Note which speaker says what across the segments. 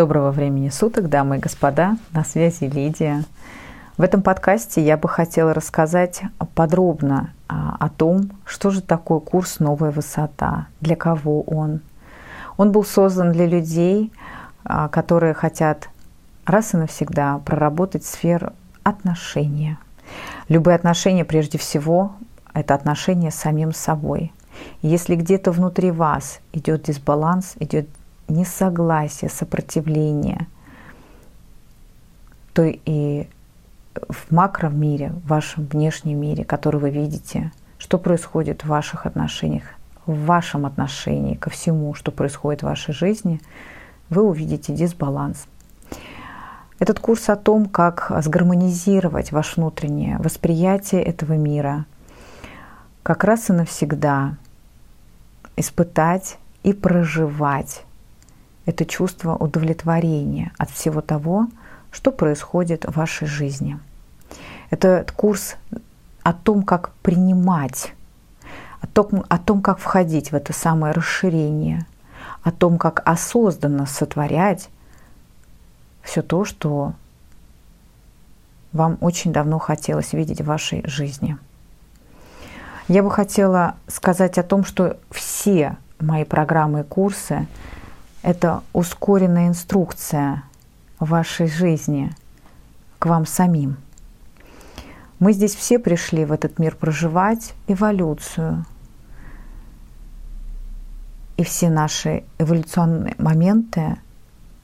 Speaker 1: Доброго времени суток, дамы и господа. На связи Лидия. В этом подкасте я бы хотела рассказать подробно а, о том, что же такое курс «Новая высота», для кого он. Он был создан для людей, а, которые хотят раз и навсегда проработать сферу отношения. Любые отношения, прежде всего, это отношения с самим собой. Если где-то внутри вас идет дисбаланс, идет несогласие, сопротивление, то и в макромире, в вашем внешнем мире, который вы видите, что происходит в ваших отношениях, в вашем отношении ко всему, что происходит в вашей жизни, вы увидите дисбаланс. Этот курс о том, как сгармонизировать ваше внутреннее восприятие этого мира, как раз и навсегда испытать и проживать это чувство удовлетворения от всего того, что происходит в вашей жизни. Этот курс о том, как принимать, о том, о том, как входить в это самое расширение, о том, как осознанно сотворять все то, что вам очень давно хотелось видеть в вашей жизни. Я бы хотела сказать о том, что все мои программы и курсы это ускоренная инструкция вашей жизни к вам самим. Мы здесь все пришли в этот мир проживать эволюцию. И все наши эволюционные моменты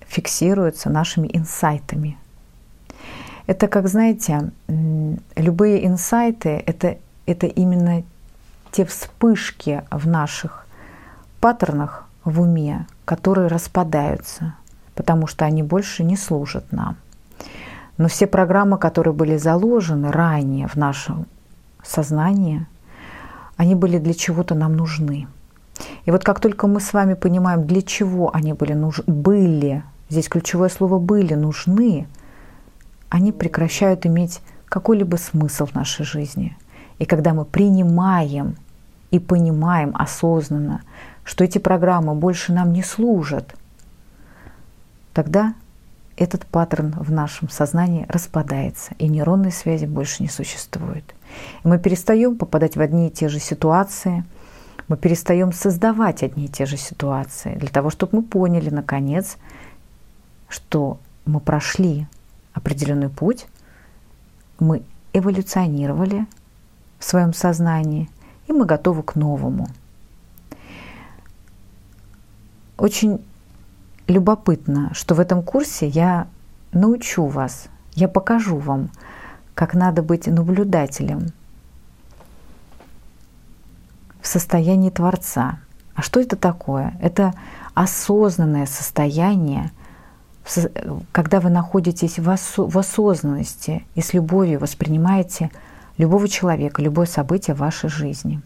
Speaker 1: фиксируются нашими инсайтами. Это, как знаете, любые инсайты это, это именно те вспышки в наших паттернах в уме, которые распадаются, потому что они больше не служат нам. Но все программы, которые были заложены ранее в нашем сознании, они были для чего-то нам нужны. И вот как только мы с вами понимаем, для чего они были нужны, были, здесь ключевое слово были нужны, они прекращают иметь какой-либо смысл в нашей жизни. И когда мы принимаем и понимаем осознанно, что эти программы больше нам не служат, тогда этот паттерн в нашем сознании распадается, и нейронной связи больше не существует. И мы перестаем попадать в одни и те же ситуации, мы перестаем создавать одни и те же ситуации, для того, чтобы мы поняли, наконец, что мы прошли определенный путь, мы эволюционировали в своем сознании, и мы готовы к новому – очень любопытно, что в этом курсе я научу вас, я покажу вам, как надо быть наблюдателем в состоянии Творца. А что это такое? Это осознанное состояние, когда вы находитесь в, осо- в осознанности и с любовью воспринимаете любого человека, любое событие в вашей жизни.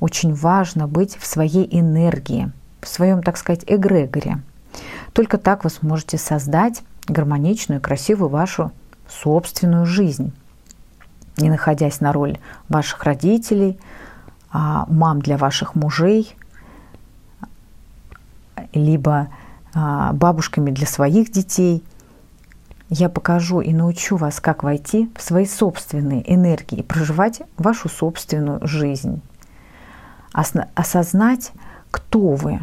Speaker 1: Очень важно быть в своей энергии – в своем, так сказать, эгрегоре. Только так вы сможете создать гармоничную, красивую вашу собственную жизнь, не находясь на роль ваших родителей, а, мам для ваших мужей, либо а, бабушками для своих детей. Я покажу и научу вас, как войти в свои собственные энергии и проживать вашу собственную жизнь. Осознать, кто вы,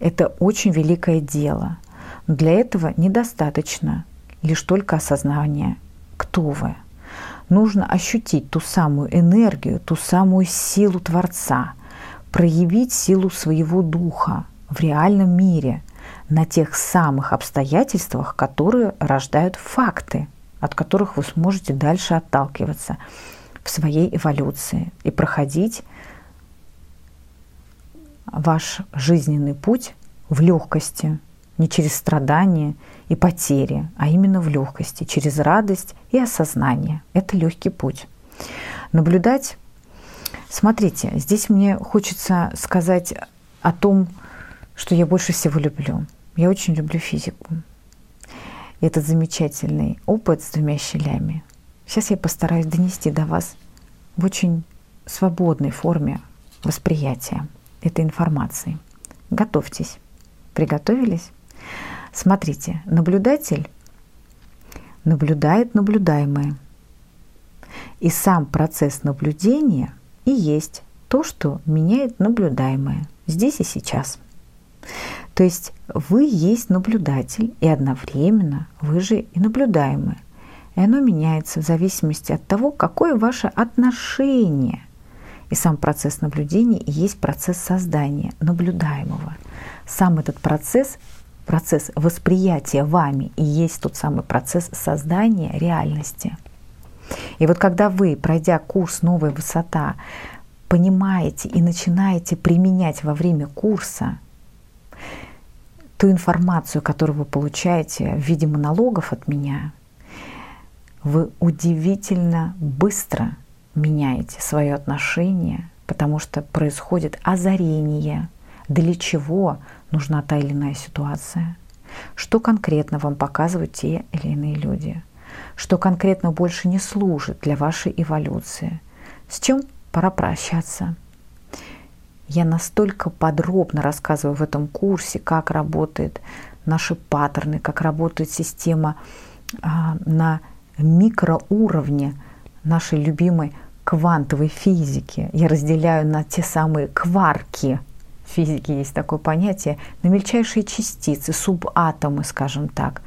Speaker 1: это очень великое дело. Но для этого недостаточно лишь только осознания, кто вы. Нужно ощутить ту самую энергию, ту самую силу Творца, проявить силу своего духа в реальном мире на тех самых обстоятельствах, которые рождают факты, от которых вы сможете дальше отталкиваться. в своей эволюции и проходить ваш жизненный путь в легкости, не через страдания и потери, а именно в легкости, через радость и осознание. Это легкий путь. Наблюдать, смотрите, здесь мне хочется сказать о том, что я больше всего люблю. Я очень люблю физику. И этот замечательный опыт с двумя щелями. Сейчас я постараюсь донести до вас в очень свободной форме восприятия этой информации. Готовьтесь. Приготовились? Смотрите, наблюдатель наблюдает наблюдаемое. И сам процесс наблюдения и есть то, что меняет наблюдаемое здесь и сейчас. То есть вы есть наблюдатель, и одновременно вы же и наблюдаемый. И оно меняется в зависимости от того, какое ваше отношение. И сам процесс наблюдения и есть процесс создания наблюдаемого. Сам этот процесс, процесс восприятия вами и есть тот самый процесс создания реальности. И вот когда вы, пройдя курс «Новая высота», понимаете и начинаете применять во время курса ту информацию, которую вы получаете в виде монологов от меня, вы удивительно быстро меняете свое отношение, потому что происходит озарение, для чего нужна та или иная ситуация, что конкретно вам показывают те или иные люди, что конкретно больше не служит для вашей эволюции, с чем пора прощаться. Я настолько подробно рассказываю в этом курсе, как работают наши паттерны, как работает система а, на микроуровне нашей любимой квантовой физики. Я разделяю на те самые кварки. В физике есть такое понятие, на мельчайшие частицы, субатомы, скажем так.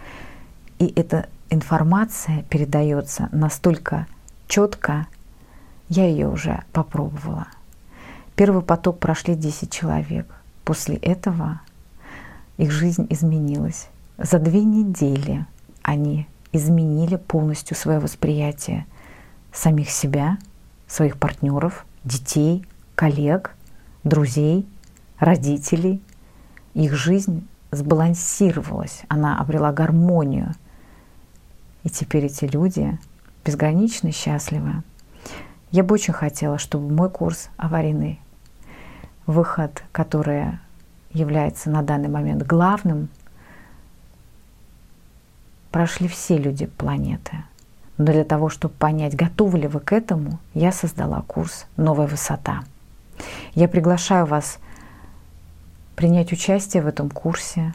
Speaker 1: И эта информация передается настолько четко, я ее уже попробовала. Первый поток прошли 10 человек. После этого их жизнь изменилась. За две недели они изменили полностью свое восприятие самих себя, своих партнеров, детей, коллег, друзей, родителей. Их жизнь сбалансировалась, она обрела гармонию. И теперь эти люди безгранично счастливы. Я бы очень хотела, чтобы мой курс «Аварийный выход», который является на данный момент главным, прошли все люди планеты. Но для того, чтобы понять, готовы ли вы к этому, я создала курс «Новая высота». Я приглашаю вас принять участие в этом курсе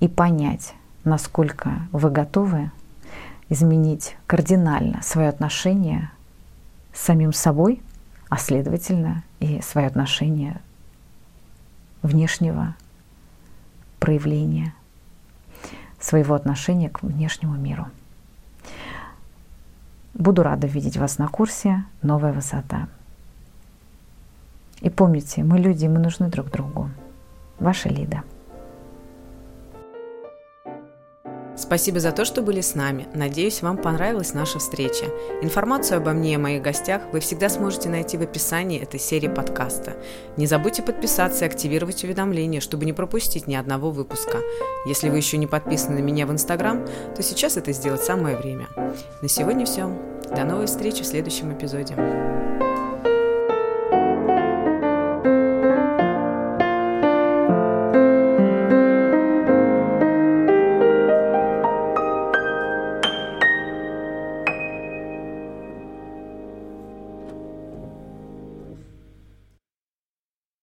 Speaker 1: и понять, насколько вы готовы изменить кардинально свое отношение с самим собой, а следовательно и свое отношение внешнего проявления своего отношения к внешнему миру. Буду рада видеть вас на курсе «Новая высота». И помните, мы люди, мы нужны друг другу. Ваша Лида.
Speaker 2: Спасибо за то, что были с нами. Надеюсь, вам понравилась наша встреча. Информацию обо мне и моих гостях вы всегда сможете найти в описании этой серии подкаста. Не забудьте подписаться и активировать уведомления, чтобы не пропустить ни одного выпуска. Если вы еще не подписаны на меня в Инстаграм, то сейчас это сделать самое время. На сегодня все. До новой встречи в следующем эпизоде.